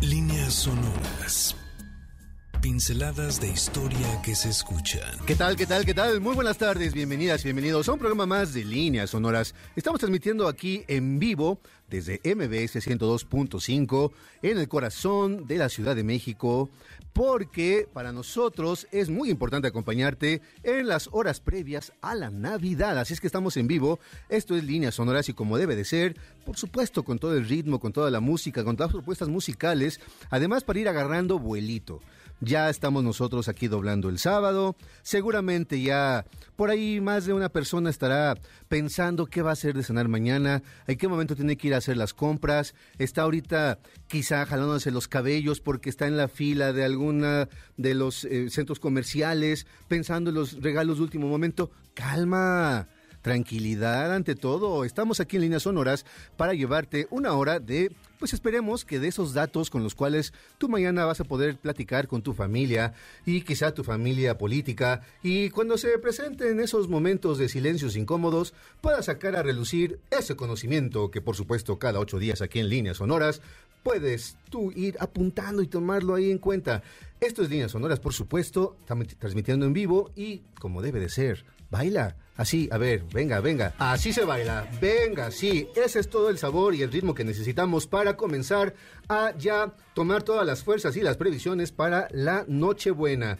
Líneas sonoras. Pinceladas de historia que se escuchan. ¿Qué tal, qué tal, qué tal? Muy buenas tardes, bienvenidas, bienvenidos a un programa más de Líneas Sonoras. Estamos transmitiendo aquí en vivo desde MBS 102.5 en el corazón de la Ciudad de México, porque para nosotros es muy importante acompañarte en las horas previas a la Navidad. Así es que estamos en vivo, esto es Líneas Sonoras y como debe de ser, por supuesto con todo el ritmo, con toda la música, con todas las propuestas musicales, además para ir agarrando vuelito. Ya estamos nosotros aquí doblando el sábado. Seguramente ya por ahí más de una persona estará pensando qué va a hacer de cenar mañana, en qué momento tiene que ir a hacer las compras. Está ahorita quizá jalándose los cabellos porque está en la fila de alguna de los eh, centros comerciales, pensando en los regalos de último momento. Calma tranquilidad ante todo. Estamos aquí en líneas sonoras para llevarte una hora de, pues esperemos que de esos datos con los cuales tú mañana vas a poder platicar con tu familia y quizá tu familia política y cuando se presenten esos momentos de silencios incómodos puedas sacar a relucir ese conocimiento que por supuesto cada ocho días aquí en líneas sonoras puedes tú ir apuntando y tomarlo ahí en cuenta. Esto es Líneas Sonoras, por supuesto, transmitiendo en vivo y como debe de ser, baila. Así, a ver, venga, venga. Así se baila. Venga, sí. Ese es todo el sabor y el ritmo que necesitamos para comenzar a ya tomar todas las fuerzas y las previsiones para la Nochebuena.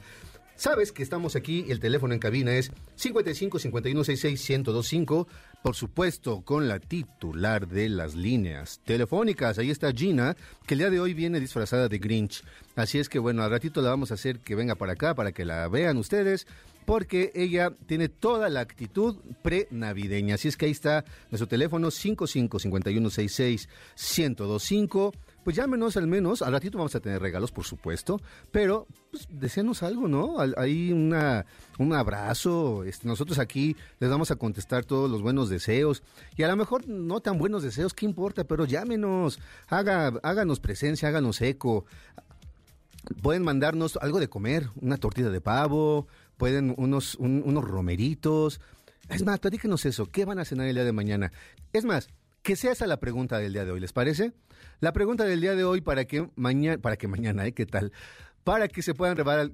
Sabes que estamos aquí, el teléfono en cabina es 55 51 66 1025, por supuesto con la titular de las líneas telefónicas. Ahí está Gina, que el día de hoy viene disfrazada de Grinch. Así es que bueno, al ratito la vamos a hacer que venga para acá para que la vean ustedes porque ella tiene toda la actitud pre-navideña. Así es que ahí está nuestro teléfono 5551661025. Pues llámenos al menos, al ratito vamos a tener regalos, por supuesto, pero pues, deseanos algo, ¿no? Hay una, un abrazo, este, nosotros aquí les vamos a contestar todos los buenos deseos, y a lo mejor no tan buenos deseos, ¿qué importa? Pero llámenos, haga, háganos presencia, háganos eco, pueden mandarnos algo de comer, una tortilla de pavo, pueden unos, un- unos romeritos. Es más, platíquenos eso. ¿Qué van a cenar el día de mañana? Es más, que sea esa la pregunta del día de hoy, ¿les parece? La pregunta del día de hoy para que mañana, para que mañana, ¿eh? ¿Qué tal? Para que se puedan rebar,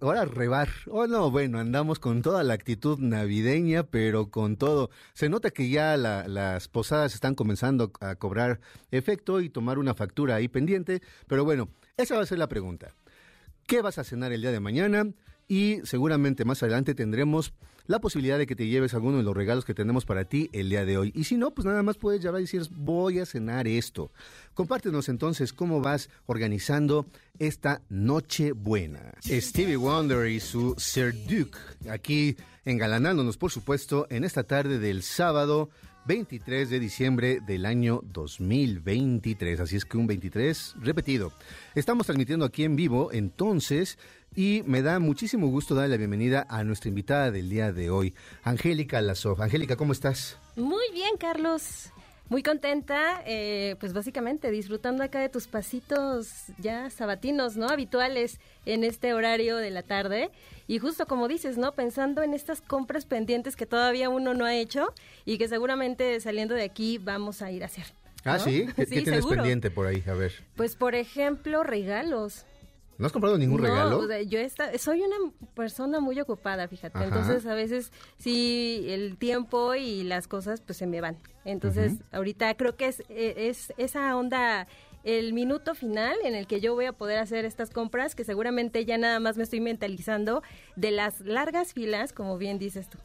ahora rebar. Oh, no, bueno, andamos con toda la actitud navideña, pero con todo. Se nota que ya la- las posadas están comenzando a cobrar efecto y tomar una factura ahí pendiente. Pero bueno, esa va a ser la pregunta. ¿Qué vas a cenar el día de mañana? Y seguramente más adelante tendremos la posibilidad de que te lleves alguno de los regalos que tenemos para ti el día de hoy. Y si no, pues nada más puedes llamar y decir, voy a cenar esto. Compártenos entonces cómo vas organizando esta noche buena. Stevie Wonder y su Sir Duke, aquí engalanándonos, por supuesto, en esta tarde del sábado 23 de diciembre del año 2023. Así es que un 23 repetido. Estamos transmitiendo aquí en vivo, entonces, y me da muchísimo gusto darle la bienvenida a nuestra invitada del día de hoy, Angélica Lazof. Angélica, ¿cómo estás? Muy bien, Carlos. Muy contenta, eh, pues básicamente disfrutando acá de tus pasitos ya sabatinos, ¿no? Habituales en este horario de la tarde. Y justo como dices, ¿no? Pensando en estas compras pendientes que todavía uno no ha hecho y que seguramente saliendo de aquí vamos a ir a hacer. Ah, sí. ¿Qué, qué tienes seguro. pendiente por ahí? A ver. Pues por ejemplo, regalos. ¿No has comprado ningún No, regalo? o sea, yo esta, soy una persona muy ocupada, fíjate. Ajá. Entonces, a veces sí, el tiempo y las cosas pues se me van. Entonces, ahorita creo que es, eh, es esa onda, el minuto final en el que yo voy a poder hacer estas compras, que seguramente ya nada más me estoy mentalizando de las largas filas, como bien dices tú.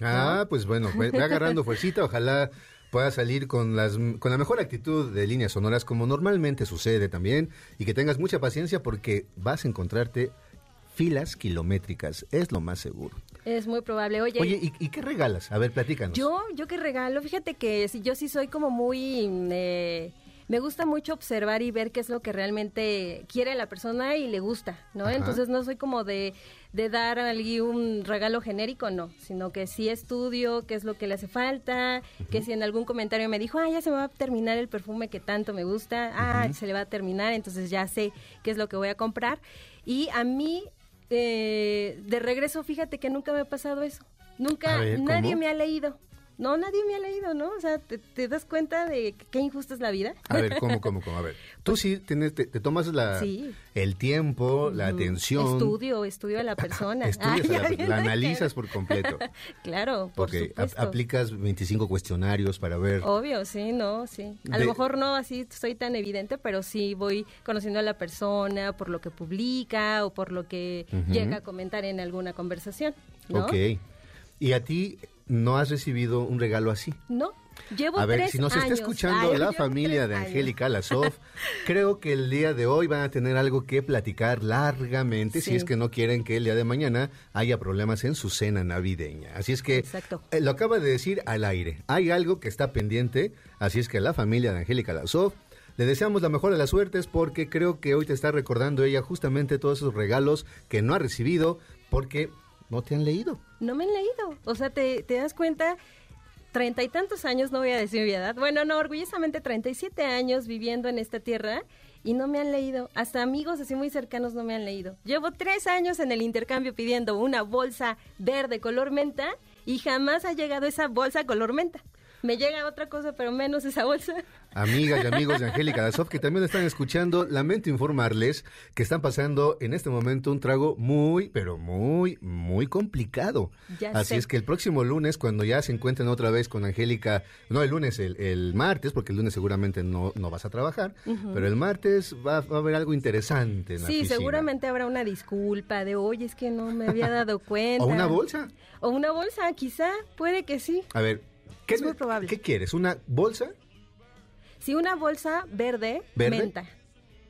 Ah, pues bueno, ve, ve agarrando fuercita, ojalá pueda salir con las con la mejor actitud de líneas sonoras como normalmente sucede también y que tengas mucha paciencia porque vas a encontrarte filas kilométricas, es lo más seguro. Es muy probable. Oye, Oye, ¿y, y qué regalas? A ver, platícanos. Yo, yo que regalo, fíjate que si yo sí soy como muy, eh, me gusta mucho observar y ver qué es lo que realmente quiere la persona y le gusta, ¿no? Ajá. Entonces no soy como de, de dar a alguien un regalo genérico, no, sino que sí estudio qué es lo que le hace falta, que si en algún comentario me dijo, ah, ya se me va a terminar el perfume que tanto me gusta, ah, se le va a terminar, entonces ya sé qué es lo que voy a comprar. Y a mí, eh, de regreso, fíjate que nunca me ha pasado eso. Nunca, nadie me ha leído. No, nadie me ha leído, ¿no? O sea, ¿te, das cuenta de qué injusta es la vida? A ver, ¿cómo, cómo, cómo? A ver, tú sí tienes, te, tomas la, el tiempo, la atención. Estudio, estudio a la persona. Estudias la, analizas por completo. claro, por Porque aplicas 25 cuestionarios para ver. Obvio, sí, no, sí. A lo mejor no así soy tan evidente, pero sí voy conociendo a la persona por lo que publica o por lo que llega a comentar en alguna conversación, ¿no? Ok. ¿Y a ti no has recibido un regalo así. No. Llevo a ver, si nos está escuchando la familia de Angélica Lasov, creo que el día de hoy van a tener algo que platicar largamente si es que no quieren que el día de mañana haya problemas en su cena navideña. Así es que eh, lo acaba de decir al aire. Hay algo que está pendiente, así es que la familia de Angélica Lasov le deseamos la mejor de las suertes porque creo que hoy te está recordando ella justamente todos esos regalos que no ha recibido porque no te han leído. No me han leído. O sea, te, das cuenta, treinta y tantos años, no voy a decir mi edad, bueno, no, orgullosamente treinta y siete años viviendo en esta tierra y no me han leído. Hasta amigos así muy cercanos no me han leído. Llevo tres años en el intercambio pidiendo una bolsa verde color menta y jamás ha llegado esa bolsa color menta me llega otra cosa, pero menos esa bolsa. Amigas y amigos de Angélica Dasov que también están escuchando, lamento informarles que están pasando en este momento un trago muy, pero muy, muy complicado. Así es que el próximo lunes, cuando ya se encuentren otra vez con Angélica, no el lunes, el, martes, porque el lunes seguramente no, no vas a trabajar, pero el martes va, a haber algo interesante. En sí, seguramente habrá una disculpa de, oye, es que no me había dado cuenta. ¿O una bolsa? O una bolsa, quizá, puede que sí. A ver, ¿Qué, es muy probable. ¿Qué quieres? ¿Una bolsa? Sí, una bolsa verde, menta.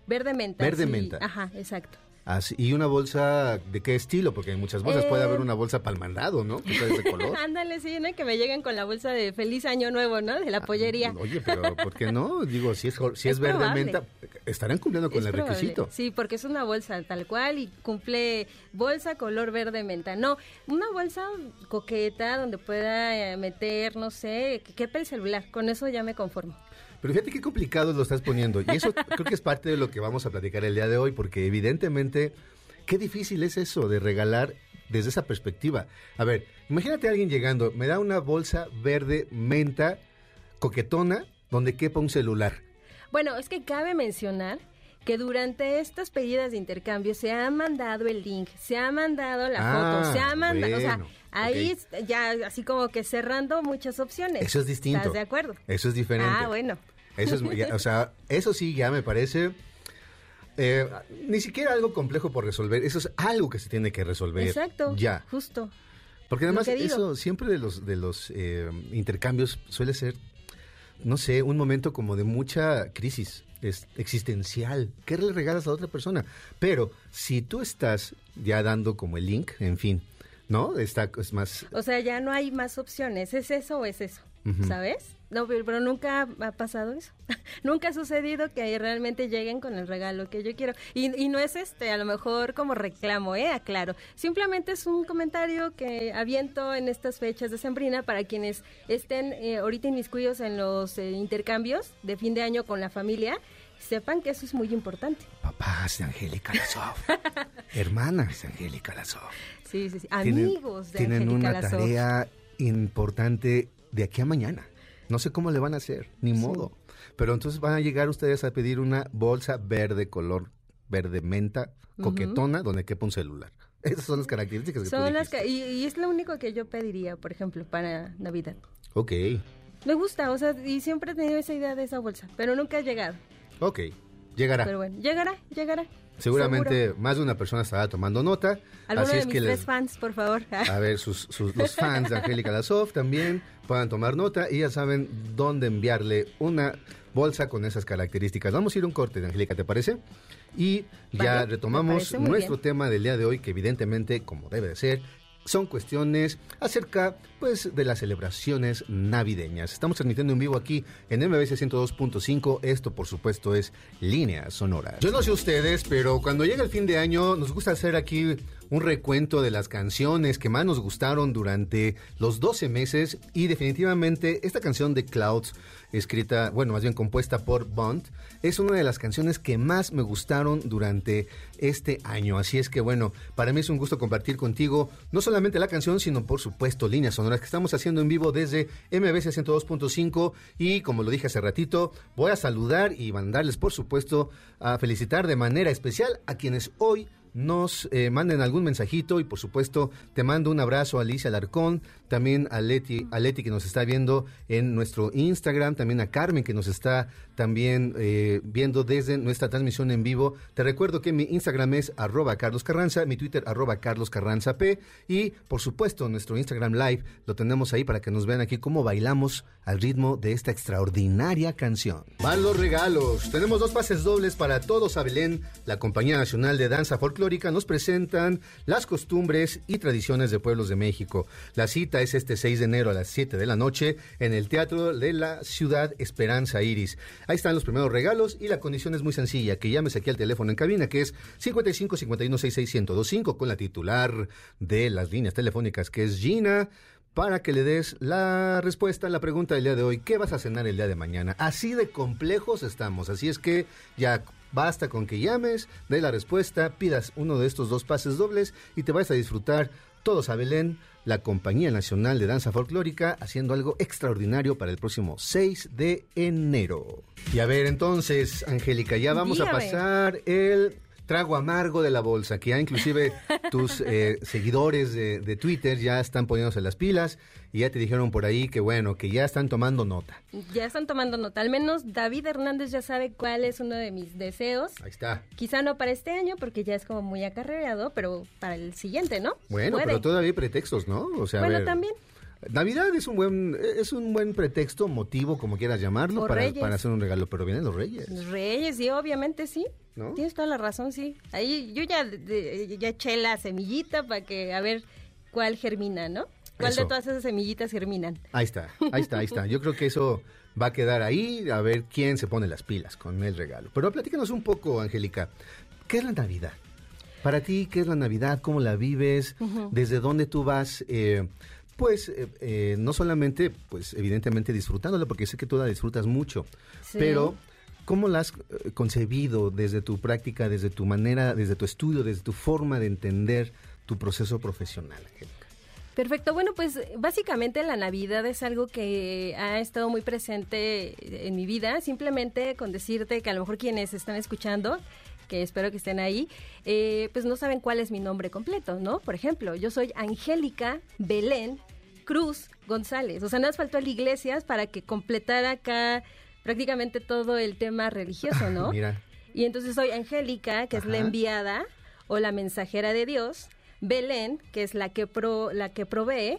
Verde menta. Verde menta. Ajá, exacto. ¿Y una bolsa de qué estilo? Porque hay muchas bolsas. Puede haber eh, una bolsa para el mandado, ¿no? Que de color. Ándale, sí, ¿no? Que me lleguen con la bolsa de Feliz Año Nuevo, ¿no? De la ah, pollería. oye, pero ¿por qué no? Digo, si es, si es, verde menta, estarán cumpliendo con el requisito. Sí, porque es una bolsa tal cual y cumple bolsa color verde menta. No, una bolsa coqueta donde pueda eh, meter, no sé, que quepa el celular. Con eso ya me conformo. Pero fíjate qué complicado lo estás poniendo. Y eso creo que es parte de lo que vamos a platicar el día de hoy, porque evidentemente, qué difícil es eso de regalar desde esa perspectiva. A ver, imagínate a alguien llegando, me da una bolsa verde menta coquetona donde quepa un celular. Bueno, es que cabe mencionar que durante estas pedidas de intercambio se ha mandado el link, se ha mandado la foto, se ha ah, mandado, o sea, ahí ya así como que cerrando muchas opciones. Eso es distinto. ¿Estás de acuerdo? Eso es diferente. Ah, bueno. Eso es, o sea, eso sí ya me parece eh, ni siquiera algo complejo por resolver, eso es algo que se tiene que resolver. Exacto. Ya. Justo. Porque además eso siempre de los de los eh, intercambios suele ser, no sé, un momento como de mucha crisis existencial. ¿Qué le regalas a otra persona? Pero si tú estás ya dando como el link, en fin, ¿no? Está es más. O sea, ya no hay más opciones. ¿Es eso o es eso? ¿Sabes? No, pero, nunca ha pasado eso. nunca ha sucedido que realmente lleguen con el regalo que yo quiero. Y, y, no es este, a lo mejor como reclamo, ¿eh? Aclaro. Simplemente es un comentario que aviento en estas fechas de Sembrina para quienes estén eh, ahorita inmiscuidos en los eh, intercambios de fin de año con la familia sepan que eso es muy importante. Papás de Angélica Lasov. Hermanas de Angélica Lasov. Sí, sí, sí. Amigos de Tienen una tarea importante de aquí a mañana. No sé cómo le van a hacer, ni modo. Pero entonces van a llegar ustedes a pedir una bolsa verde color verde menta, coquetona, donde quepa un celular. Esas son las características que son las y, es lo único que yo pediría, por ejemplo, para Navidad. Ok. Me gusta, o sea, y siempre he tenido esa idea de esa bolsa, pero nunca ha llegado. Ok, llegará. Pero bueno, llegará, llegará. Seguramente más de una persona estará tomando nota. Algunos de mis tres fans, por favor. A ver, sus, los fans de Angélica Lasov también puedan tomar nota y ya saben dónde enviarle una bolsa con esas características. Vamos a ir a un corte, Angélica, ¿te parece? Y ya retomamos nuestro tema del día de hoy, que evidentemente, como debe de ser, son cuestiones acerca pues de las celebraciones navideñas. Estamos transmitiendo en vivo aquí en MBC 102.5. Esto por supuesto es Línea Sonora. Yo no sé ustedes, pero cuando llega el fin de año nos gusta hacer aquí un recuento de las canciones que más nos gustaron durante los 12 meses y definitivamente esta canción de Clouds, escrita, bueno, más bien compuesta por Bond, es una de las canciones que más me gustaron durante este año. Así es que bueno, para mí es un gusto compartir contigo no solamente la canción, sino por supuesto líneas sonoras que estamos haciendo en vivo desde MBC 102.5 y como lo dije hace ratito, voy a saludar y mandarles por supuesto a felicitar de manera especial a quienes hoy nos eh, manden algún mensajito y por supuesto te mando un abrazo a Alicia Alarcón, también a Leti, a Leti que nos está viendo en nuestro Instagram, también a Carmen que nos está también eh, viendo desde nuestra transmisión en vivo. Te recuerdo que mi Instagram es arroba Carlos Carranza, mi Twitter arroba Carlos Carranza P y por supuesto nuestro Instagram Live lo tenemos ahí para que nos vean aquí cómo bailamos al ritmo de esta extraordinaria canción. Van los regalos. Tenemos dos pases dobles para todos a Belén. La Compañía Nacional de Danza Folclórica nos presentan las costumbres y tradiciones de pueblos de México. La cita es este 6 de enero a las 7 de la noche en el Teatro de la Ciudad Esperanza Iris. Ahí están los primeros regalos y la condición es muy sencilla, que llames aquí al teléfono en cabina que es 55 51 66 1025 con la titular de las líneas telefónicas que es Gina para que le des la respuesta a la pregunta del día de hoy. ¿Qué vas a cenar el día de mañana? Así de complejos estamos. Así es que ya basta con que llames, dé la respuesta, pidas uno de estos dos pases dobles y te vas a disfrutar todos a Belén, la Compañía Nacional de Danza Folclórica, haciendo algo extraordinario para el próximo 6 de enero. Y a ver, entonces, Angélica, ya vamos a pasar el trago amargo de la bolsa, que ya inclusive tus eh, seguidores de, de, Twitter ya están poniéndose las pilas y ya te dijeron por ahí que bueno, que ya están tomando nota. Ya están tomando nota. Al menos David Hernández ya sabe cuál es uno de mis deseos. Ahí está. Quizá no para este año porque ya es como muy acarreado, pero para el siguiente, ¿no? Bueno, Puede. pero todavía hay pretextos, ¿no? O sea, a Bueno, ver, también. Navidad es un buen es un buen pretexto, motivo, como quieras llamarlo, para, para hacer un regalo, pero vienen los Reyes. Los Reyes, sí, obviamente sí. ¿No? Tienes toda la razón, sí. Ahí yo ya, de- ya eché la semillita para que a ver cuál germina, ¿no? ¿Cuál Eso. de todas esas semillitas germinan? Ahí está, ahí está, ahí está. Yo creo que eso va a quedar ahí, a ver quién se pone las pilas con el regalo. Pero platícanos un poco, Angélica, ¿qué es la Navidad? Para ti, ¿qué es la Navidad? ¿Cómo la vives? ¿Desde dónde tú vas? eh, pues eh, eh, no solamente, pues evidentemente disfrutándola, porque sé que tú la disfrutas mucho, Sí. pero ¿cómo la has eh, concebido desde tu práctica, desde tu manera, desde tu estudio, desde tu forma de entender tu proceso profesional, Angélica? Perfecto, bueno, pues básicamente la Navidad es algo que ha estado muy presente en mi vida, simplemente con decirte que a lo mejor quienes están escuchando, que espero que estén ahí, eh, pues no saben cuál es mi nombre completo, ¿no? Por ejemplo, yo soy Angélica Belén Cruz González, o sea, nada más faltó el Iglesias para que completara acá prácticamente todo el tema religioso, ¿no? Mira. Y entonces soy Angélica, que es la enviada o la mensajera de Dios, Belén, que es la que pro, la que provee,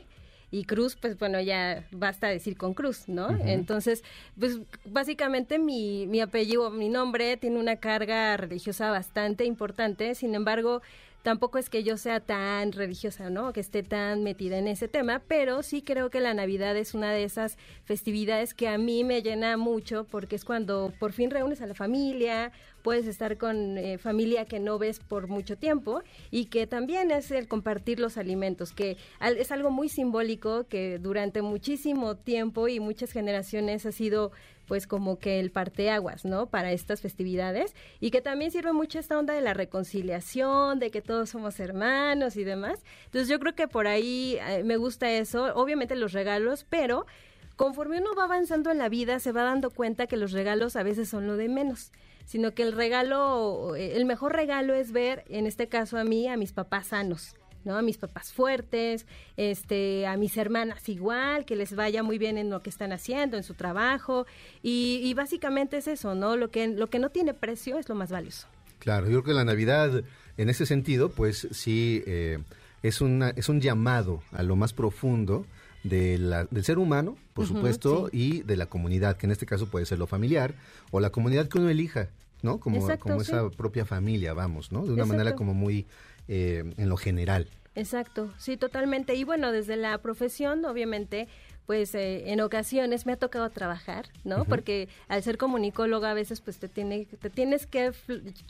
y Cruz, pues bueno, ya basta decir con Cruz, ¿no? Entonces, pues básicamente mi, mi apellido, mi nombre tiene una carga religiosa bastante importante, sin embargo, tampoco es que yo sea tan religiosa, ¿no? Que esté tan metida en ese tema, pero sí creo que la Navidad es una de esas festividades que a mí me llena mucho porque es cuando por fin reúnes a la familia, puedes estar con eh, familia que no ves por mucho tiempo y que también es el compartir los alimentos, que es algo muy simbólico que durante muchísimo tiempo y muchas generaciones ha sido pues como que el parteaguas, ¿no? Para estas festividades y que también sirve mucho esta onda de la reconciliación, de que todos somos hermanos y demás. Entonces yo creo que por ahí eh, me gusta eso, obviamente los regalos, pero conforme uno va avanzando en la vida se va dando cuenta que los regalos a veces son lo de menos, sino que el regalo, eh, el mejor regalo es ver, en este caso a mí, a mis papás sanos. ¿No? A mis papás fuertes, este, a mis hermanas igual, que les vaya muy bien en lo que están haciendo, en su trabajo, y, y básicamente es eso, ¿no? Lo que, lo que no tiene precio es lo más valioso. Claro, yo creo que la Navidad, en ese sentido, pues sí, eh, es, una, es un llamado a lo más profundo de la- del ser humano, por supuesto, y de la comunidad, que en este caso puede ser lo familiar, o la comunidad que uno elija, ¿no? Como, Exacto, como sí. esa propia familia, vamos, ¿no? De una manera como muy eh, en lo general. Exacto, sí, totalmente. Y bueno, desde la profesión, obviamente, pues eh, en ocasiones me ha tocado trabajar, ¿no? Porque al ser comunicóloga a veces pues te, tiene, te tienes que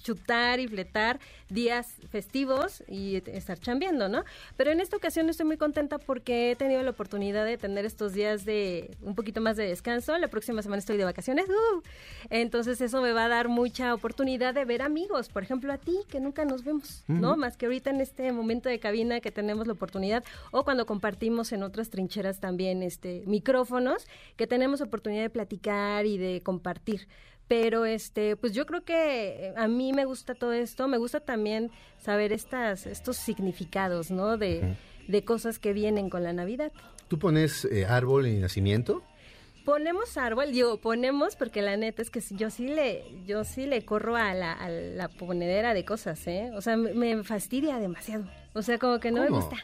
chutar y fletar días festivos y estar chambeando, ¿no? Pero en esta ocasión estoy muy contenta porque he tenido la oportunidad de tener estos días de un poquito más de descanso. La próxima semana estoy de vacaciones. ¡uh! Entonces eso me va a dar mucha oportunidad de ver amigos, por ejemplo a ti, que nunca nos vemos, ¿no? Más que ahorita en este momento de cabina que tenemos la oportunidad o cuando compartimos en otras trincheras también este micrófonos, que tenemos oportunidad de platicar y de compartir. Pero este pues yo creo que eh, a mí me gusta todo esto. Me gusta también saber estas estos significados no de, de cosas que vienen con la navidad. Tú pones eh, árbol y nacimiento ponemos árbol, digo, ponemos porque la neta es que yo sí le, yo sí le corro a la, a la ponedera de cosas, ¿eh? O sea, me, fastidia demasiado. O sea, como que no me gusta.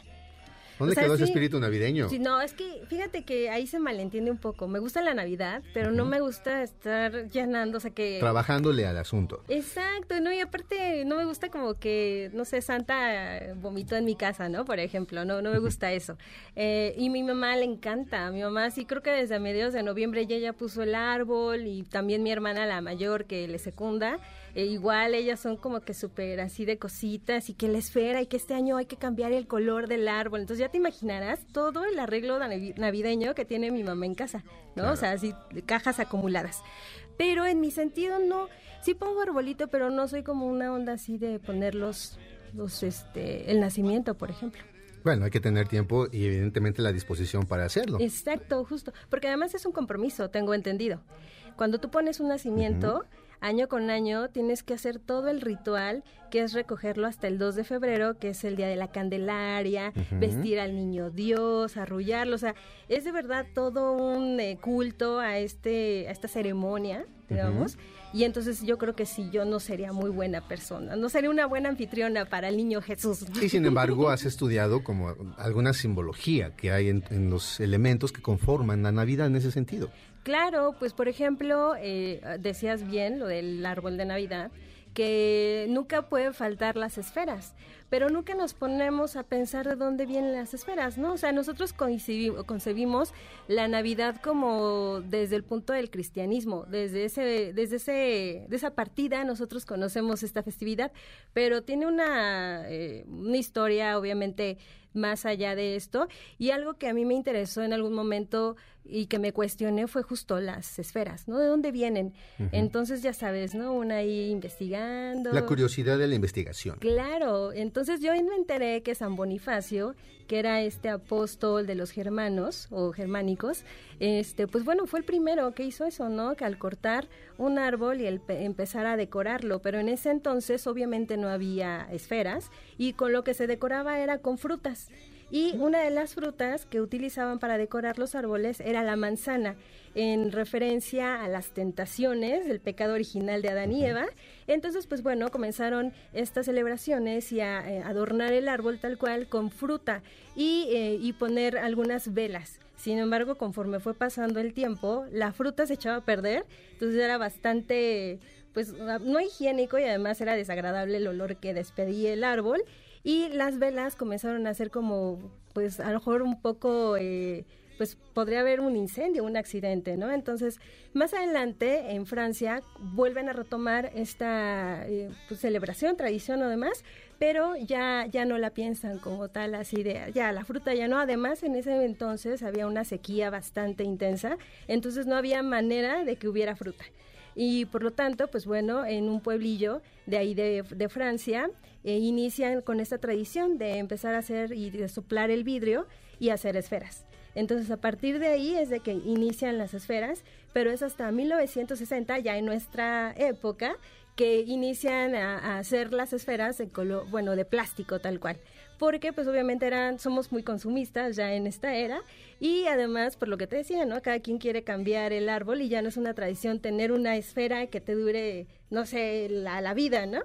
¿Dónde quedó ese espíritu navideño? Sí, no, es que fíjate que ahí se malentiende un poco. Me gusta la Navidad, pero no me gusta estar llenando, o sea que... Trabajándole al asunto. Exacto, no, y aparte no me gusta como que, no sé, Santa vomitó en mi casa, ¿no? Por ejemplo, no, no me gusta eso. Eh, y mi mamá le encanta, mi mamá sí creo que desde mediados de noviembre ella ya puso el árbol y también mi hermana la mayor que le secunda. E igual ellas son como que súper así de cositas y que la esfera y que este año hay que cambiar el color del árbol. Entonces ya te imaginarás todo el arreglo navideño que tiene mi mamá en casa, ¿no? O sea, así cajas acumuladas. Pero en mi sentido no, sí pongo arbolito, pero no soy como una onda así de ponerlos los, este, el nacimiento, por ejemplo. Bueno, hay que tener tiempo y evidentemente la disposición para hacerlo. Exacto, justo, porque además es un compromiso, tengo entendido. Cuando tú pones un nacimiento, año con año tienes que hacer todo el ritual, que es recogerlo hasta el 2 de febrero, que es el día de la Candelaria, vestir al niño Dios, arrullarlo, o sea, es de verdad todo un eh, culto a este a esta ceremonia, digamos. Y entonces yo creo que sí, yo no sería muy buena persona, no sería una buena anfitriona para el niño Jesús. Y sin embargo, has estudiado como alguna simbología que hay en los elementos que conforman la Navidad en ese sentido. Claro, pues por ejemplo, eh, decías bien lo del árbol de Navidad, que nunca pueden faltar las esferas, pero nunca nos ponemos a pensar de dónde vienen las esferas, ¿no? O sea, nosotros concebimos la Navidad como desde el punto del cristianismo, desde ese, desde ese, de esa partida nosotros conocemos esta festividad, pero tiene una, eh, una historia, obviamente, más allá de esto. Y algo que a mí me interesó en algún momento y que me cuestioné fue justo las esferas, ¿no? ¿De dónde vienen? Entonces, ya sabes, ¿no? Una ahí investigando. La curiosidad de la investigación. Claro, entonces yo me enteré que San Bonifacio, que era este apóstol de los germanos o germánicos, este, pues bueno, fue el primero que hizo eso, ¿no? Que al cortar un árbol y el empezar a decorarlo, pero en ese entonces obviamente no había esferas y con lo que se decoraba era con frutas. Y una de las frutas que utilizaban para decorar los árboles era la manzana, en referencia a las tentaciones del pecado original de Adán y Eva. Entonces, pues bueno, comenzaron estas celebraciones y a eh, adornar el árbol tal cual con fruta y, eh, y poner algunas velas. Sin embargo, conforme fue pasando el tiempo, la fruta se echaba a perder, entonces era bastante pues no higiénico y además era desagradable el olor que despedía el árbol y las velas comenzaron a ser como, pues a lo mejor un poco... Eh, pues podría haber un incendio, un accidente, ¿no? Entonces, más adelante, en Francia, vuelven a retomar esta eh, pues, celebración, tradición o demás, pero ya, ya no la piensan como tal, así de, ya, la fruta ya no. Además, en ese entonces había una sequía bastante intensa, entonces no había manera de que hubiera fruta. Y por lo tanto, pues bueno, en un pueblillo de ahí de, de Francia, eh, inician con esta tradición de empezar a hacer y de soplar el vidrio y hacer esferas. Entonces, a partir de ahí es de que inician las esferas, pero es hasta 1960, ya en nuestra época, que inician a, hacer las esferas de color, bueno, de plástico tal cual porque pues obviamente eran, somos muy consumistas ya en esta era y además por lo que te decía, ¿no? Cada quien quiere cambiar el árbol y ya no es una tradición tener una esfera que te dure, no sé, la, la vida, ¿no?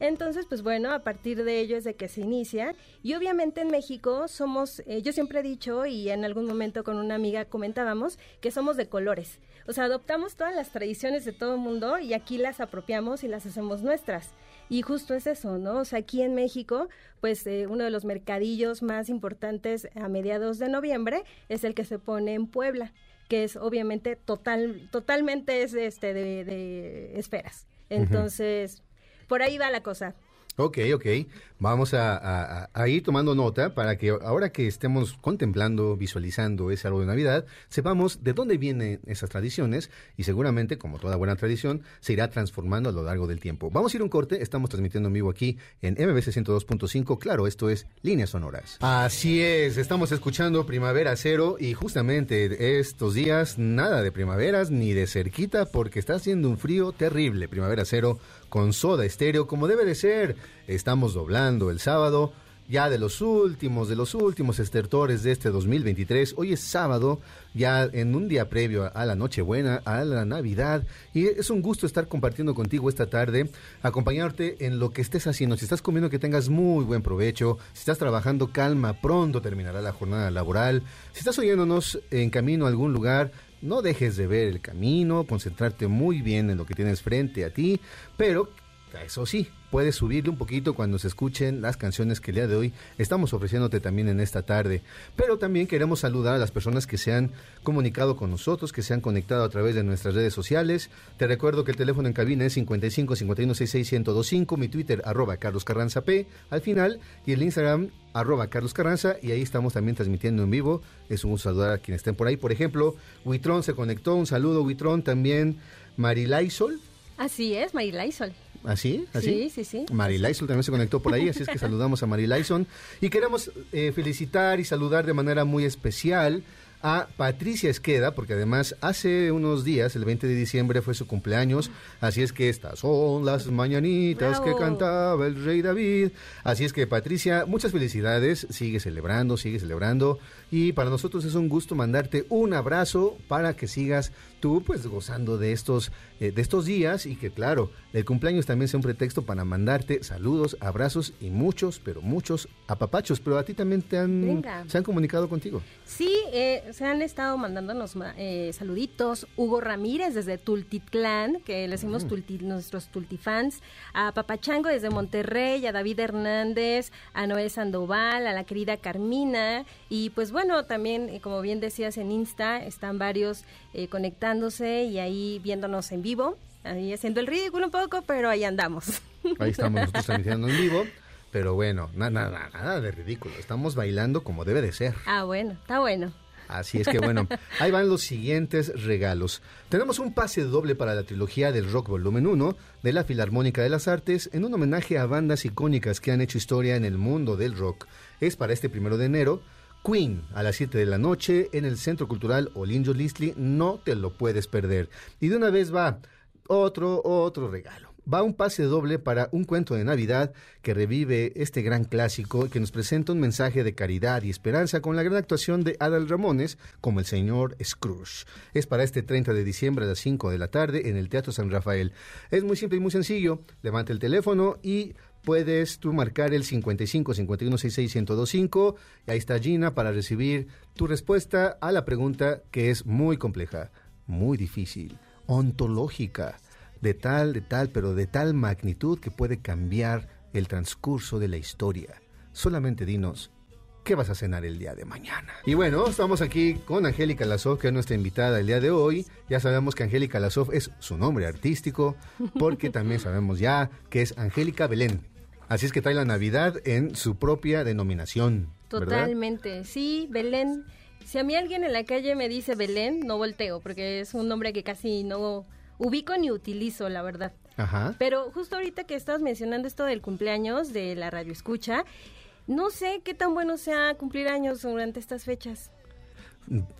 Entonces, pues bueno, a partir de ello es de que se inicia y obviamente en México somos, eh, yo siempre he dicho y en algún momento con una amiga comentábamos que somos de colores O sea, adoptamos todas las tradiciones de todo el mundo y aquí las apropiamos y las hacemos nuestras. Y justo es eso, ¿no? O sea, aquí en México, pues eh, uno de los mercadillos más importantes a mediados de noviembre es el que se pone en Puebla, que es obviamente total, totalmente es este de, de esferas. Entonces, por ahí va la cosa. Ok, ok. Vamos a, ir tomando nota para que ahora que estemos contemplando, visualizando ese árbol de Navidad, sepamos de dónde vienen esas tradiciones y seguramente, como toda buena tradición, se irá transformando a lo largo del tiempo. Vamos a ir un corte. Estamos transmitiendo en vivo aquí en MBC 102.5. Claro, esto es Líneas Sonoras. Así es, estamos escuchando Primavera Cero y justamente estos días nada de primaveras ni de cerquita porque está haciendo un frío terrible. Primavera Cero con soda estéreo como debe de ser. Estamos doblando el sábado, ya de los últimos, de los últimos estertores de este 2023. Hoy es sábado, ya en un día previo a la Nochebuena, a la Navidad, y es un gusto estar compartiendo contigo esta tarde, acompañarte en lo que estés haciendo. Si estás comiendo, que tengas muy buen provecho. Si estás trabajando, calma, pronto terminará la jornada laboral. Si estás oyéndonos en camino a algún lugar, no dejes de ver el camino, concentrarte muy bien en lo que tienes frente a ti, pero eso sí, puedes subirle un poquito cuando se escuchen las canciones que el día de hoy estamos ofreciéndote también en esta tarde. Pero también queremos saludar a las personas que se han comunicado con nosotros, que se han conectado a través de nuestras redes sociales. Te recuerdo que el teléfono en cabina es 55 51 66 1025, mi Twitter arroba Carlos Carranza P al final y el Instagram arroba Carlos Carranza y ahí estamos también transmitiendo en vivo. Es un gusto saludar a quienes estén por ahí. Por ejemplo, Huitrón se conectó, un saludo Huitrón, también Marilaisol. Así es, Marilaisol. ¿Así? ¿Así? Sí, sí, sí. También se conectó por ahí, así es que saludamos a Marilaison. Y queremos eh, felicitar y saludar de manera muy especial a Patricia Esqueda, porque además hace unos días, el 20 de diciembre, fue su cumpleaños, así es que estas son las mañanitas que cantaba el rey David. Así es que Patricia, muchas felicidades, sigue celebrando, sigue celebrando, y para nosotros es un gusto mandarte un abrazo para que sigas tú pues gozando de estos, eh, de estos días y que claro, el cumpleaños también sea un pretexto para mandarte saludos, abrazos y muchos, pero muchos apapachos, pero a ti también te han, se han comunicado contigo. Sí, eh, se han estado mandándonos eh, saluditos. Hugo Ramírez desde Tultitlán, que le decimos mm. nuestros Tultifans, a Papachango desde Monterrey, a David Hernández, a Noé Sandoval, a la querida Carmina y pues bueno, también, eh, como bien decías en Insta, están varios eh, conectándose y ahí viéndonos en vivo, ahí haciendo el ridículo un poco, pero ahí andamos. Ahí estamos nosotros transmitiendo en vivo. Pero bueno, nada, nada, nada de ridículo. Estamos bailando como debe de ser. Ah, bueno, está bueno. Así es que bueno, ahí van los siguientes regalos. Tenemos un pase doble para la trilogía del Rock Volumen 1 de la Filarmónica de las Artes en un homenaje a bandas icónicas que han hecho historia en el mundo del rock. Es para este primero de enero. Queen a las 7 de la noche en el Centro Cultural Olinjo Listli. No te lo puedes perder. Y de una vez va otro, otro regalo va un pase doble para un cuento de Navidad que revive este gran clásico y que nos presenta un mensaje de caridad y esperanza con la gran actuación de Adal Ramones como el señor Scrooge. Es para este 30 de diciembre a las 5 de la tarde en el Teatro San Rafael. Es muy simple y muy sencillo. Levanta el teléfono y puedes tú marcar el 55 51 66 1025 y ahí está Gina para recibir tu respuesta a la pregunta que es muy compleja, muy difícil, ontológica de tal, de tal, pero de tal magnitud que puede cambiar el transcurso de la historia. Solamente dinos, ¿qué vas a cenar el día de mañana? Y bueno, estamos aquí con Angélica Lazov, que es nuestra invitada el día de hoy. Ya sabemos que Angélica Lazov es su nombre artístico, porque también sabemos ya que es Angélica Belén. Así es que trae la Navidad en su propia denominación. Totalmente, sí, Belén. Si a mí alguien en la calle me dice Belén, no volteo, porque es un nombre que casi no ubico ni utilizo, la verdad. Ajá. Pero justo ahorita que estás mencionando esto del cumpleaños de la radio escucha, no sé qué tan bueno sea cumplir años durante estas fechas.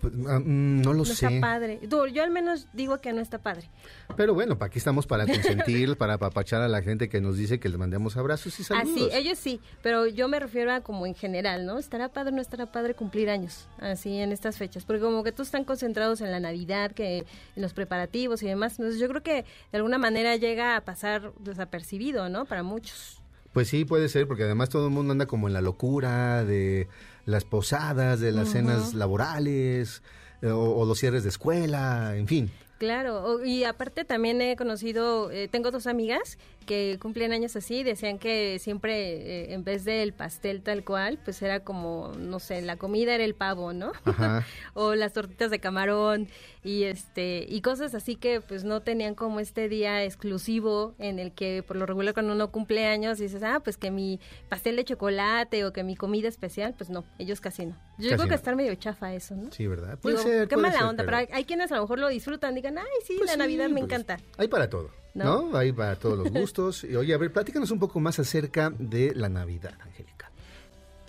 Pues, ah, mm, no lo sé. Está padre. Yo al menos digo que no está padre. Pero bueno, aquí estamos para consentir, para apapachar a la gente que nos dice que les mandemos abrazos y saludos. Así, ellos sí, pero yo me refiero a como en general, ¿no? ¿Estará padre o no estará padre cumplir años así en estas fechas? Porque como que todos están concentrados en la Navidad, que en los preparativos y demás. Entonces yo creo que de alguna manera llega a pasar desapercibido, ¿no? Para muchos. Pues sí, puede ser, porque además todo el mundo anda como en la locura de las posadas, de las cenas laborales eh, o, los cierres de escuela, en fin. Claro, y aparte también he conocido, eh, tengo dos amigas que cumplen años así, decían que siempre eh, en vez del pastel tal cual, pues era como, no sé, la comida era el pavo, ¿no? o las tortitas de camarón y este y cosas así que pues no tenían como este día exclusivo en el que por lo regular cuando uno cumple años dices, ah, pues que mi pastel de chocolate o que mi comida especial, pues no, ellos casi no. Yo creo que estar medio chafa eso, ¿no? Sí, ¿verdad? Puede ser. Qué mala onda, pero... hay quienes a lo mejor lo disfrutan, digan, ay, sí, pues la Navidad me pues, encanta. Hay para todo. ¿No? Hay para todos los gustos. y oye, a ver, platícanos un poco más acerca de la Navidad, Angélica.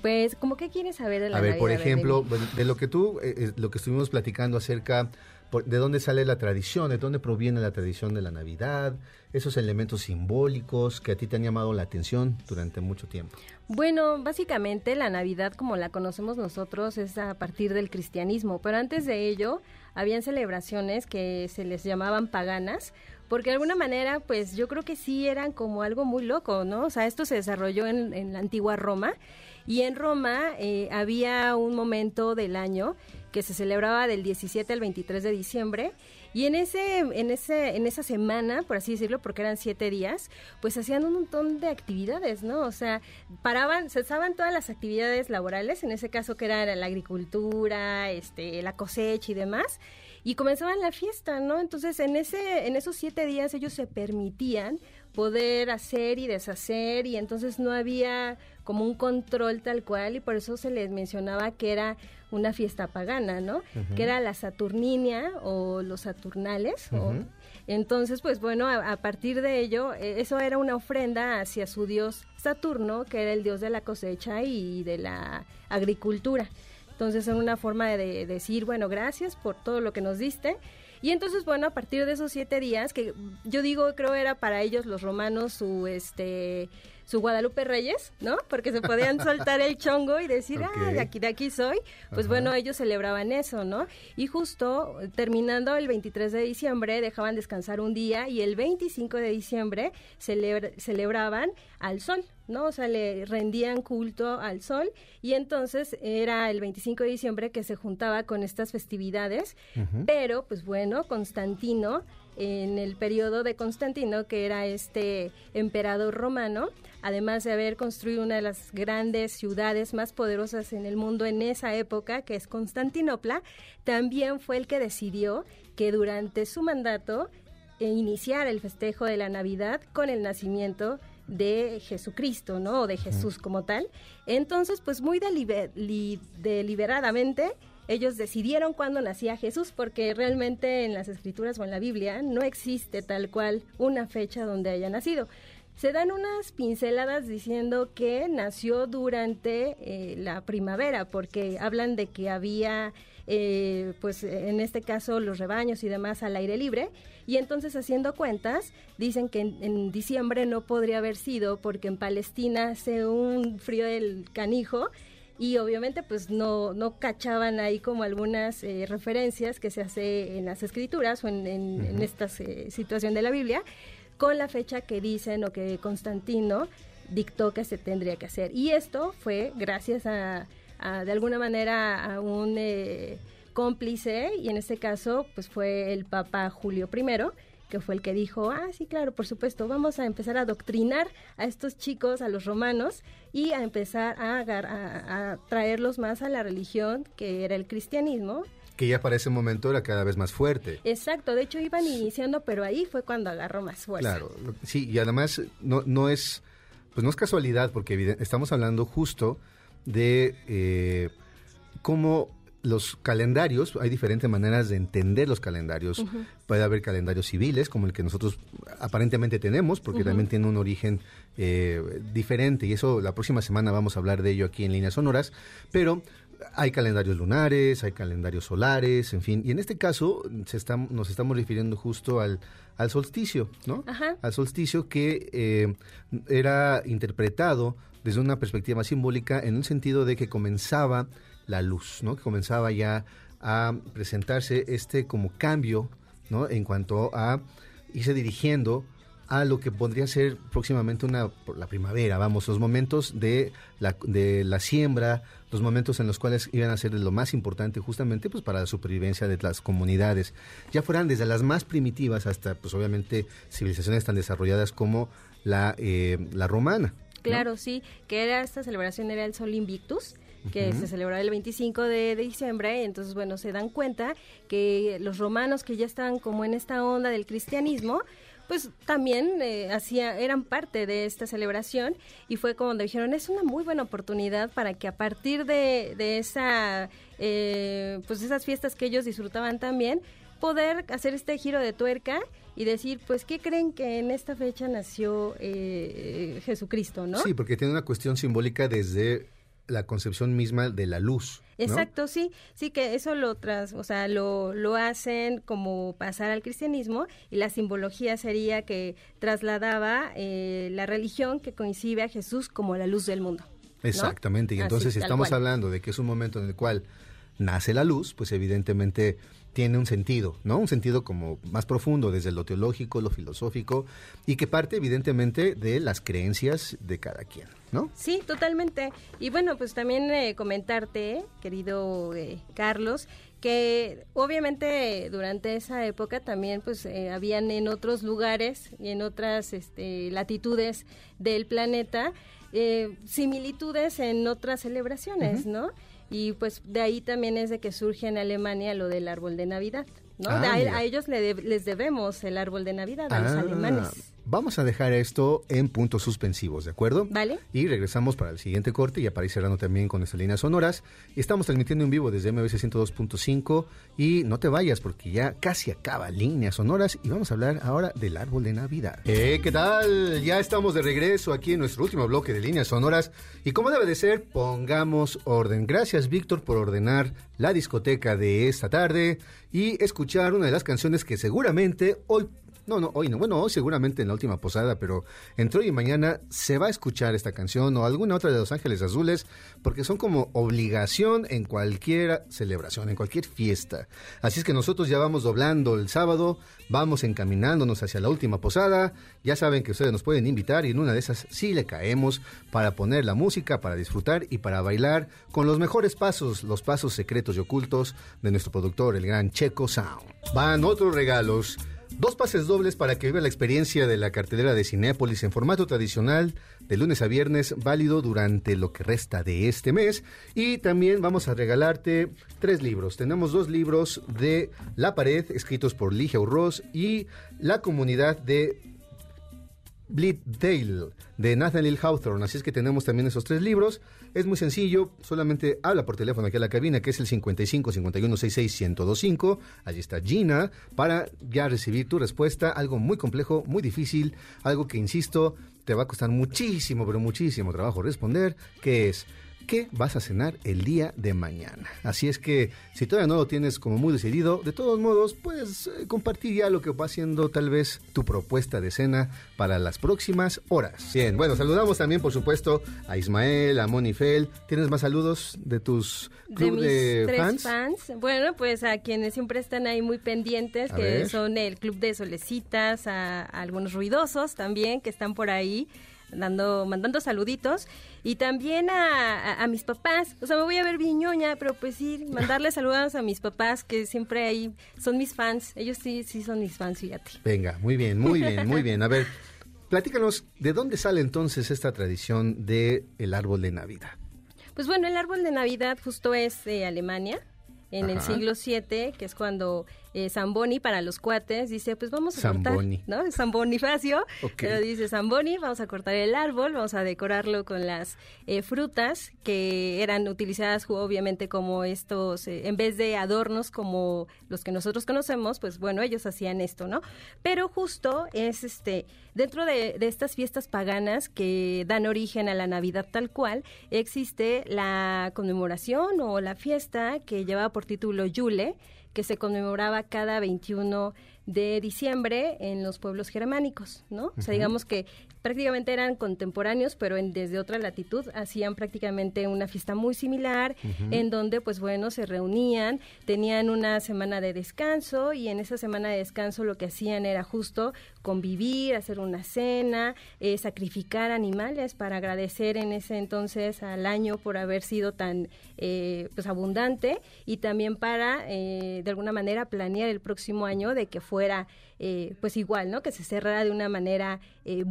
Pues, ¿cómo qué quieres saber de la Navidad? A ver, por ejemplo, de, lo que tú, eh, eh, lo que estuvimos platicando acerca de dónde sale la tradición, de dónde proviene la tradición de la Navidad, esos elementos simbólicos que a ti te han llamado la atención durante mucho tiempo. Bueno, básicamente la Navidad como la conocemos nosotros es a partir del cristianismo, pero antes de ello habían celebraciones que se les llamaban paganas, porque de alguna manera, pues yo creo que sí eran como algo muy loco, ¿no? O sea, esto se desarrolló en, la antigua Roma y en Roma eh, había un momento del año que se celebraba del 17 al 23 de diciembre y en ese, en ese, en esa semana, por así decirlo, porque eran siete días, pues hacían un montón de actividades, ¿no? O sea, paraban, cesaban todas las actividades laborales, en ese caso que era la agricultura, este, la cosecha y demás, y comenzaban la fiesta, ¿no? Entonces, en ese, en esos siete días ellos se permitían poder hacer y deshacer y entonces no había como un control tal cual y por eso se les mencionaba que era una fiesta pagana, ¿no? Que era la Saturninia o los Saturnales. entonces, pues bueno, a, partir de ello, e, eso era una ofrenda hacia su dios Saturno, que era el dios de la cosecha y de la agricultura. Entonces, era una forma de decir, bueno, gracias por todo lo que nos diste y entonces, bueno, a partir de esos siete días, que yo digo, creo era para ellos los romanos su, este, su Guadalupe Reyes, ¿no? Porque se podían soltar el chongo y decir, ah, de aquí, de aquí soy. Pues bueno, ellos celebraban eso, ¿no? Y justo terminando el 23 de diciembre, dejaban descansar un día y el 25 de diciembre celebraban al sol, ¿no? O sea, le rendían culto al sol y entonces era el 25 de diciembre que se juntaba con estas festividades, pero pues bueno, Constantino en el periodo de Constantino, que era este emperador romano, además de haber construido una de las grandes ciudades más poderosas en el mundo en esa época, que es Constantinopla, también fue el que decidió que durante su mandato e iniciar el festejo de la Navidad con el nacimiento de Jesucristo, ¿no? O de Jesús como tal. Entonces, pues muy deliberadamente ellos decidieron cuándo nacía Jesús, porque realmente en las escrituras o en la Biblia no existe tal cual una fecha donde haya nacido. Se dan unas pinceladas diciendo que nació durante eh, la primavera, porque hablan de que había eh, pues en este caso los rebaños y demás al aire libre. Y entonces haciendo cuentas, dicen que en, diciembre no podría haber sido porque en Palestina hace un frío del canijo y obviamente pues no, no cachaban ahí como algunas eh, referencias que se hace en las escrituras o en, esta eh, situación de la Biblia con la fecha que dicen o que Constantino dictó que se tendría que hacer. Y esto fue gracias a, de alguna manera, a un eh, cómplice, y en este caso, pues fue el Papa Julio I, que fue el que dijo, ah, sí, claro, por supuesto, vamos a empezar a adoctrinar a estos chicos, a los romanos, y a empezar a, a, traerlos más a la religión que era el cristianismo. Que ya para ese momento era cada vez más fuerte. Exacto, de hecho iban iniciando, pero ahí fue cuando agarró más fuerza. Claro, sí, y además no, no es, pues no es casualidad, porque estamos hablando justo de eh, cómo los calendarios, hay diferentes maneras de entender los calendarios. Puede haber calendarios civiles, como el que nosotros aparentemente tenemos, porque también tiene un origen eh, diferente, y eso la próxima semana vamos a hablar de ello aquí en Líneas Sonoras, pero hay calendarios lunares, hay calendarios solares, en fin, y en este caso se nos estamos refiriendo justo al, al solsticio, ¿no? Al solsticio que eh, era interpretado desde una perspectiva simbólica en un sentido de que comenzaba la luz, ¿no? Que comenzaba ya a presentarse este como cambio, ¿no? En cuanto a irse dirigiendo a lo que podría ser próximamente una la primavera, vamos, los momentos de la, de la siembra, los momentos en los cuales iban a ser lo más importante justamente pues para la supervivencia de las comunidades, ya fueran desde las más primitivas hasta pues obviamente civilizaciones tan desarrolladas como la, eh, la romana. Claro, sí, que era esta celebración era el Sol Invictus, que se celebraba el 25 de, diciembre, y entonces, bueno, se dan cuenta que los romanos que ya estaban como en esta onda del cristianismo, pues también eh, hacía, eran parte de esta celebración y fue como dijeron, es una muy buena oportunidad para que a partir de, de esa, eh, pues esas fiestas que ellos disfrutaban también, poder hacer este giro de tuerca y decir, pues, ¿qué creen que en esta fecha nació eh, Jesucristo, no? Sí, porque tiene una cuestión simbólica desde la concepción misma de la luz. Exacto, sí, sí que eso lo tras, o sea, lo, lo hacen como pasar al cristianismo y la simbología sería que trasladaba eh, la religión que coincide a Jesús como la luz del mundo. Exactamente, y entonces si estamos hablando de que es un momento en el cual nace la luz, pues evidentemente tiene un sentido, ¿no? Un sentido como más profundo desde lo teológico, lo filosófico y que parte evidentemente de las creencias de cada quien, ¿no? Sí, totalmente. Y bueno, pues también eh, comentarte, querido eh, Carlos, que obviamente durante esa época también pues eh, habían en otros lugares y en otras este, latitudes del planeta similitudes en otras celebraciones, ¿no? Y pues de ahí también es de que surge en Alemania lo del árbol de Navidad. ¿no? Ah, a, ellos les debemos el árbol de Navidad, a los ah, alemanes. Vamos a dejar esto en puntos suspensivos, ¿de acuerdo? Vale. Y regresamos para el siguiente corte y para ir cerrando también con nuestras líneas sonoras. Estamos transmitiendo en vivo desde MBC 102.5 y no te vayas porque ya casi acaba líneas sonoras y vamos a hablar ahora del árbol de Navidad. Eh, ¿Qué tal? Ya estamos de regreso aquí en nuestro último bloque de líneas sonoras y como debe de ser, pongamos orden. Gracias Víctor por ordenar la discoteca de esta tarde y escuchar una de las canciones que seguramente hoy no, no, hoy no. Bueno, hoy seguramente en la última posada, pero entre hoy y mañana se va a escuchar esta canción o alguna otra de Los Ángeles Azules, porque son como obligación en cualquier celebración, en cualquier fiesta. Así es que nosotros ya vamos doblando el sábado, vamos encaminándonos hacia la última posada. Ya saben que ustedes nos pueden invitar y en una de esas sí le caemos para poner la música, para disfrutar y para bailar con los mejores pasos, los pasos secretos y ocultos de nuestro productor, el gran Checo Sound. Van otros regalos. Dos pases dobles para que viva la experiencia de la cartelera de Cinépolis en formato tradicional de lunes a viernes, válido durante lo que resta de este mes. Y también vamos a regalarte tres libros. Tenemos dos libros de La Pared, escritos por Ligia Urroz, y La Comunidad de Dale de Nathaniel Hawthorne. Así es que tenemos también esos tres libros. Es muy sencillo, solamente habla por teléfono aquí a la cabina, que es el 55 51 66 1025. Allí está Gina para ya recibir tu respuesta. Algo muy complejo, muy difícil, algo que, insisto, te va a costar muchísimo, pero muchísimo trabajo responder, que es qué vas a cenar el día de mañana. Así es que si todavía no lo tienes como muy decidido, de todos modos puedes eh, compartir ya lo que va siendo tal vez tu propuesta de cena para las próximas horas. Bien, bueno, saludamos también por supuesto a Ismael, a Monifel. ¿Tienes más saludos de tus club de, fans? Bueno, pues a quienes siempre están ahí muy pendientes, que son el Club de Solecitas, a algunos ruidosos también que están por ahí dando, mandando saluditos. Y también a, a, mis papás. O sea, me voy a ver bien ñoña, pero pues sí, mandarles saludos a mis papás, que siempre ahí son mis fans. Ellos sí, sí son mis fans, fíjate. Venga, muy bien, muy bien, muy bien. A ver, platícanos, ¿de dónde sale entonces esta tradición del el árbol de Navidad? Pues bueno, el árbol de Navidad justo es de Alemania en el siglo VII, que es cuando eh, Zamboni para los cuates dice, pues vamos a cortar, ¿no? San Bonifacio, pero dice Zamboni, vamos a cortar el árbol, vamos a decorarlo con las eh, frutas que eran utilizadas obviamente como estos, eh, en vez de adornos como los que nosotros conocemos, pues bueno, ellos hacían esto, ¿no? Pero justo es este, dentro de, de estas fiestas paganas que dan origen a la Navidad tal cual, existe la conmemoración o la fiesta que lleva por título Yule, que se conmemoraba cada 21 de diciembre en los pueblos germánicos, ¿no? O sea, digamos que prácticamente eran contemporáneos, pero en, desde otra latitud hacían prácticamente una fiesta muy similar, en donde, pues bueno, se reunían, tenían una semana de descanso y en esa semana de descanso lo que hacían era justo convivir, hacer una cena, eh, sacrificar animales para agradecer en ese entonces al año por haber sido tan eh, pues abundante y también para eh, de alguna manera planear el próximo año de que fuera eh, pues igual, ¿no? Que se cerrara de una manera eh,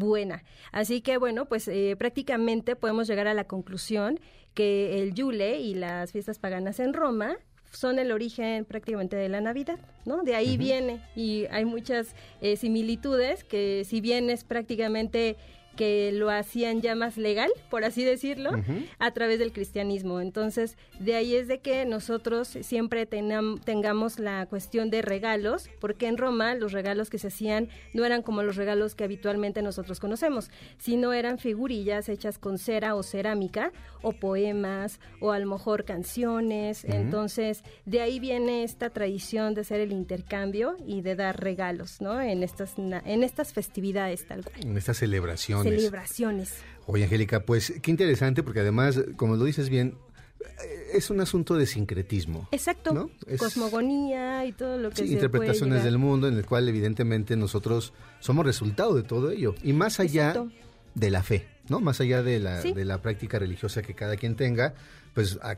Así que bueno, pues eh, prácticamente podemos llegar a la conclusión que el Yule y las fiestas paganas en Roma son el origen prácticamente de la Navidad, ¿no? De ahí viene y hay muchas similitudes que si bien es prácticamente que lo hacían ya más legal, por así decirlo, a través del cristianismo. Entonces, de ahí es de que nosotros siempre tengamos la cuestión de regalos, porque en Roma los regalos que se hacían no eran como los regalos que habitualmente nosotros conocemos, sino eran figurillas hechas con cera o cerámica, o poemas, o a lo mejor canciones. Entonces, de ahí viene esta tradición de hacer el intercambio y de dar regalos, ¿no? En estas, en estas festividades tal cual. En estas celebraciones celebraciones. Oye, Angélica, pues qué interesante porque además, como lo dices bien, eh, es un asunto de sincretismo. Exacto. Cosmogonía y todo lo que sí, interpretaciones del mundo en el cual evidentemente nosotros somos resultado de todo ello y más allá de la fe, ¿no? Más allá de la, de la práctica religiosa que cada quien tenga, pues a,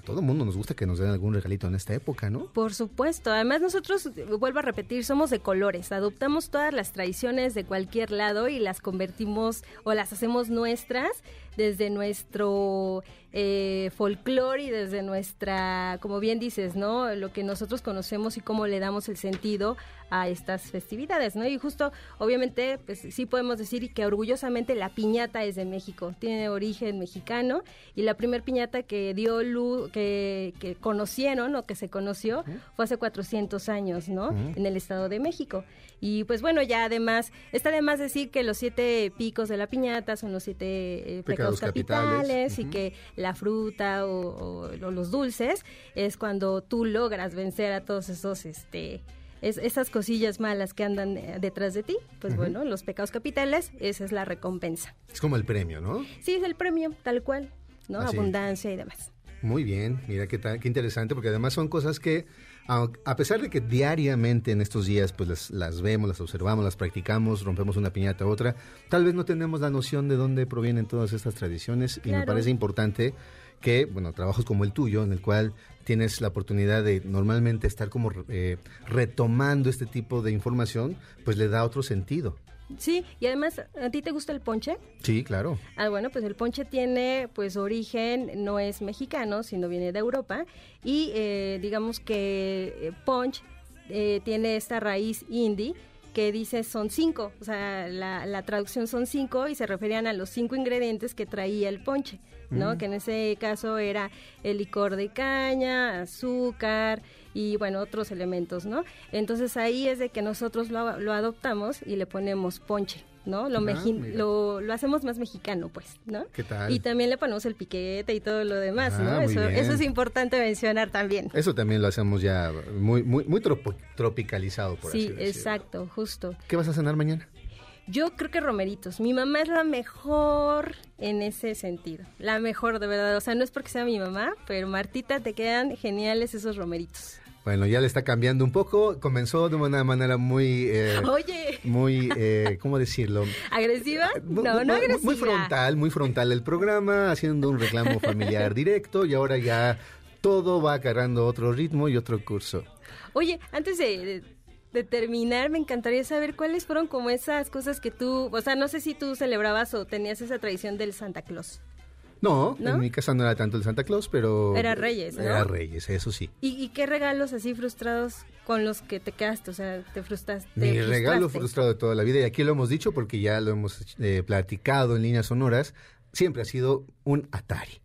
todo mundo nos gusta que nos den algún regalito en esta época, ¿no? Por supuesto. Además nosotros, vuelvo a repetir, somos de colores. Adoptamos todas las tradiciones de cualquier lado y las convertimos o las hacemos nuestras desde nuestro eh, folclore y desde nuestra, como bien dices, ¿no? Lo que nosotros conocemos y cómo le damos el sentido a estas festividades, ¿no? Y justo, obviamente, pues sí podemos decir que orgullosamente la piñata es de México, tiene origen mexicano y la primer piñata que dio luz, que, que conocieron o que se conoció fue hace 400 años, ¿no? En el Estado de México. Y pues bueno, ya además, está de más decir que los siete picos de la piñata son los siete eh, pecados, capitales, y que la fruta o, los dulces es cuando tú logras vencer a todos esos, este, esas cosillas malas que andan eh, detrás de ti. Pues bueno, los pecados capitales, esa es la recompensa. Es como el premio, ¿no? Sí, es el premio, tal cual, ¿no? Abundancia y demás. Muy bien, mira qué, qué interesante, porque además son cosas que a pesar de que diariamente en estos días pues las, vemos, las observamos, las practicamos, rompemos una piñata a otra, tal vez no tenemos la noción de dónde provienen todas estas tradiciones y me parece importante que, bueno, trabajos como el tuyo, en el cual tienes la oportunidad de normalmente estar como eh, retomando este tipo de información, pues le da otro sentido. Sí, y además, ¿a ti te gusta el ponche? Sí, claro. Ah, bueno, pues el ponche tiene, pues, origen, no es mexicano, sino viene de Europa, y eh, digamos que eh, ponche eh, tiene esta raíz indie que dice son cinco, o sea, la, la, traducción son cinco y se referían a los cinco ingredientes que traía el ponche, ¿no? Mm. Que en ese caso era el licor de caña, azúcar, y bueno, otros elementos, ¿no? Entonces ahí es de que nosotros lo, lo adoptamos y le ponemos ponche. ¿no? Lo, ah, lo, lo, hacemos más mexicano, pues, ¿no? ¿Qué tal? Y también le ponemos el piquete y todo lo demás, ¿no? Ah, eso, eso, es importante mencionar también. Eso también lo hacemos ya muy, muy, muy tropicalizado, por sí, así decirlo. Sí, exacto, justo. ¿Qué vas a cenar mañana? Yo creo que romeritos. Mi mamá es la mejor en ese sentido. La mejor, de verdad. O sea, no es porque sea mi mamá, pero Martita, te quedan geniales esos romeritos. Bueno, ya le está cambiando un poco. Comenzó de una manera muy... Eh, Oye. Muy, eh, ¿cómo decirlo? ¿Agresiva? No, no agresiva. Muy frontal, muy frontal el programa, haciendo un reclamo familiar directo y ahora ya todo va agarrando otro ritmo y otro curso. Oye, antes de de terminar, me encantaría saber cuáles fueron como esas cosas que tú, o sea, no sé si tú celebrabas o tenías esa tradición del Santa Claus. No, en mi casa no era tanto el Santa Claus, pero... Era Reyes, ¿no? Era Reyes, eso sí. ¿Y, qué regalos así frustrados con los que te quedaste? O sea, te frustraste. Mi regalo frustrado de toda la vida, y aquí lo hemos dicho porque ya lo hemos eh, platicado en líneas sonoras, siempre ha sido un Atari.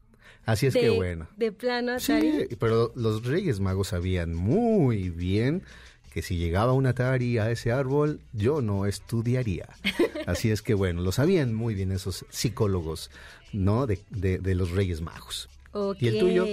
Así es que bueno. De plano Atari. Sí, pero los Reyes Magos sabían muy bien que si llegaba un Atari a ese árbol, yo no estudiaría. Así es que bueno, lo sabían muy bien esos psicólogos, ¿no? De, de, los Reyes Magos. ¿Y el tuyo?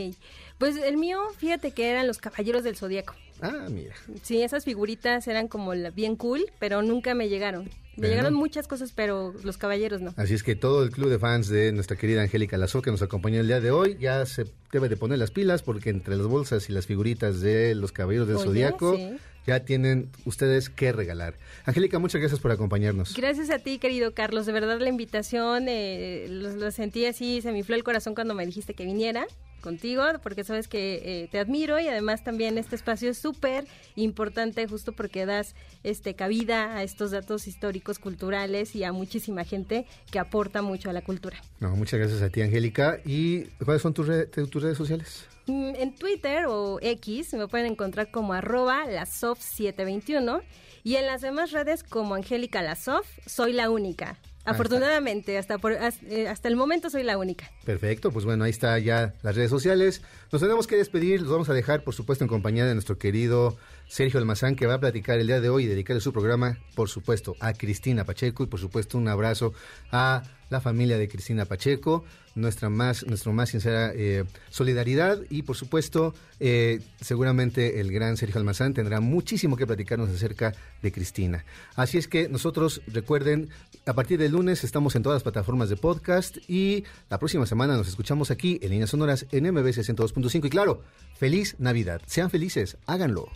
Pues el mío, fíjate que eran los Caballeros del Zodíaco. Ah, mira. Sí, esas figuritas eran como la- bien cool, pero nunca me llegaron. Me Bueno. llegaron muchas cosas, pero los caballeros no. Así es que todo el club de fans de nuestra querida Angélica Lazo que nos acompañó el día de hoy ya se debe de poner las pilas porque entre las bolsas y las figuritas de los caballeros del Oye, Zodíaco sí. Ya tienen ustedes que regalar. Angélica, muchas gracias por acompañarnos. Gracias a ti, querido Carlos. De verdad, la invitación, eh, lo, lo sentí así, se me infló el corazón cuando me dijiste que viniera contigo, porque sabes que eh, te admiro y además también este espacio es súper importante justo porque das este cabida a estos datos históricos, culturales y a muchísima gente que aporta mucho a la cultura. No, muchas gracias a ti, Angélica. ¿Y cuáles son tus, re- tus redes sociales? Mm, En Twitter o X me pueden encontrar como arroba lasof721 y en las demás redes como Angélica Lasof, soy la única. Afortunadamente, hasta, por- eh, hasta el momento soy la única. Perfecto, pues bueno, ahí está ya las redes sociales. Nos tenemos que despedir, los vamos a dejar, por supuesto, en compañía de nuestro querido Sergio Almazán, que va a platicar el día de hoy y dedicarle su programa, por supuesto, a Cristina Pacheco y, por supuesto, un abrazo a la familia de Cristina Pacheco, nuestra más, nuestra más sincera eh, solidaridad y, por supuesto, eh, seguramente el gran Sergio Almazán tendrá muchísimo que platicarnos acerca de Cristina. Así es que nosotros, recuerden, a partir del lunes estamos en todas las plataformas de podcast y la próxima semana nos escuchamos aquí en Líneas Sonoras en MBC 102.5 y claro, feliz Navidad. Sean felices, háganlo.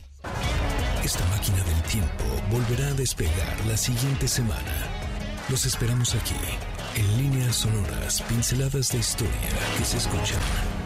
Esta máquina del tiempo volverá a despegar la siguiente semana. Los esperamos aquí, en líneas sonoras, pinceladas de historia que se escuchan.